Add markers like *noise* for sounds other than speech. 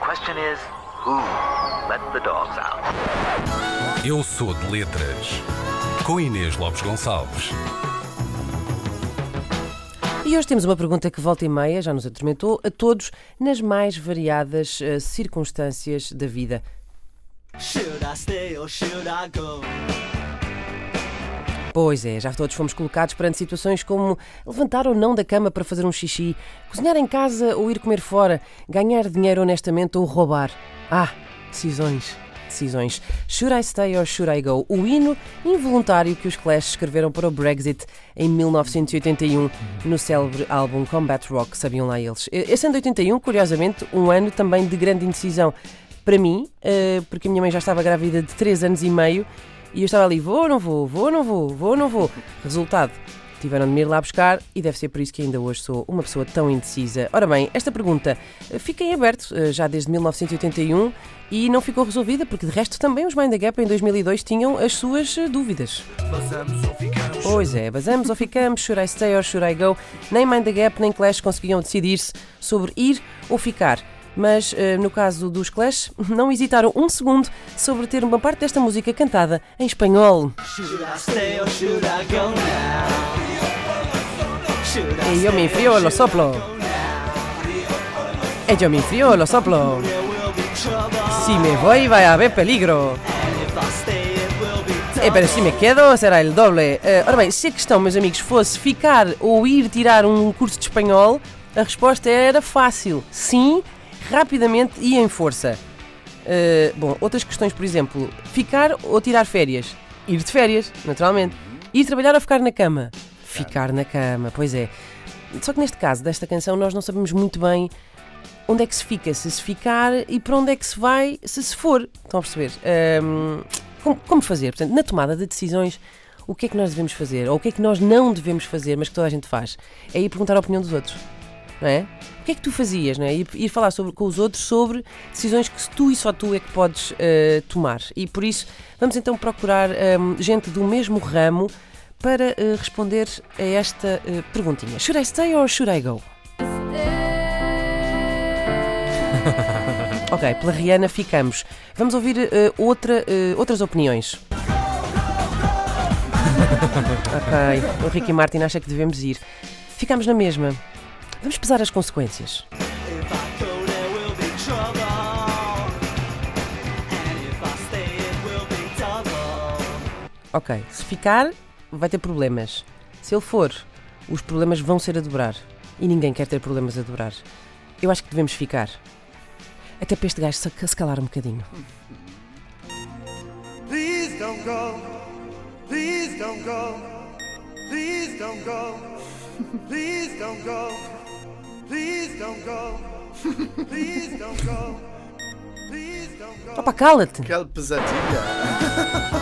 question is, who let the dogs out? Eu sou de letras. Com Inês Lopes Gonçalves. E hoje temos uma pergunta que volta e meia, já nos atormentou, a todos nas mais variadas eh, circunstâncias da vida. Should I stay or should I go? Pois é, já todos fomos colocados perante situações como levantar ou não da cama para fazer um xixi, cozinhar em casa ou ir comer fora, ganhar dinheiro honestamente ou roubar. Ah, decisões. Decisões. Should I stay or should I go? O hino involuntário que os Clash escreveram para o Brexit em 1981 no célebre álbum Combat Rock, sabiam lá eles. Esse ano de 81, curiosamente, um ano também de grande indecisão para mim, eh, porque a minha mãe já estava grávida de 3 anos e meio e eu estava ali, vou ou não vou, vou ou não vou, vou ou não vou. Resultado, tiveram de me ir lá buscar e deve ser por isso que ainda hoje sou uma pessoa tão indecisa. Ora bem, esta pergunta eh, fica em aberto eh, já desde 1981 e não ficou resolvida porque de resto também os Mind the Gap em 2002 tinham as suas eh, dúvidas. Pois é, basamos ou ficamos, should I stay or should I go? Nem Mind the Gap nem Clash conseguiam decidir-se sobre ir ou ficar mas eh, no caso dos Clash, não hesitaram um segundo sobre ter uma parte desta música cantada em espanhol. E yo me frío lo soplo. E yo me frío lo soplo. Si me voy va a haber peligro. Be Eh, pero si me quedo será el doble. Eh, ora bem, se a questão, meus amigos, fosse ficar ou ir tirar um curso de espanhol, a resposta era fácil. Sim, rapidamente e em força. Eh, bom, outras questões, por exemplo, ficar ou tirar férias? Ir de férias, naturalmente. Ir trabalhar ou ficar na cama? Ficar na cama, pois é. Só que neste caso desta canção nós não sabemos muito bem onde é que se fica, se se ficar e para onde é que se vai, se se for. Estão a perceber? Ahm, como, como fazer? Portanto, na tomada de decisões, o que é que nós devemos fazer? Ou o que é que nós não devemos fazer, mas que toda a gente faz? É ir perguntar a opinião dos outros. Não é? O que é que tu fazias? Não é? Ir, ir falar sobre, com os outros sobre decisões que tu e só tu é que podes eh, tomar. E por isso, vamos então procurar ahm, gente do mesmo ramo para eh, responder a esta eh, perguntinha. Should I stay or should I go? *laughs* Ok, pela Rihanna ficamos. Vamos ouvir eh, outra, outras opiniões. *laughs* ok, o Ricky Martin acha que devemos ir. Ficamos na mesma. Vamos pesar as consequências. Ok, se ficar, vai ter problemas. Se ele for, os problemas vão ser a dobrar. E ninguém quer ter problemas a dobrar. Eu acho que devemos ficar. Até para este gajo se calar um bocadinho. Please don't go. Please don't go. Please don't go. Please don't go. Please don't go. Please don't go. Please don't go. Opa, cala-te! Aquela pesadilha. *laughs*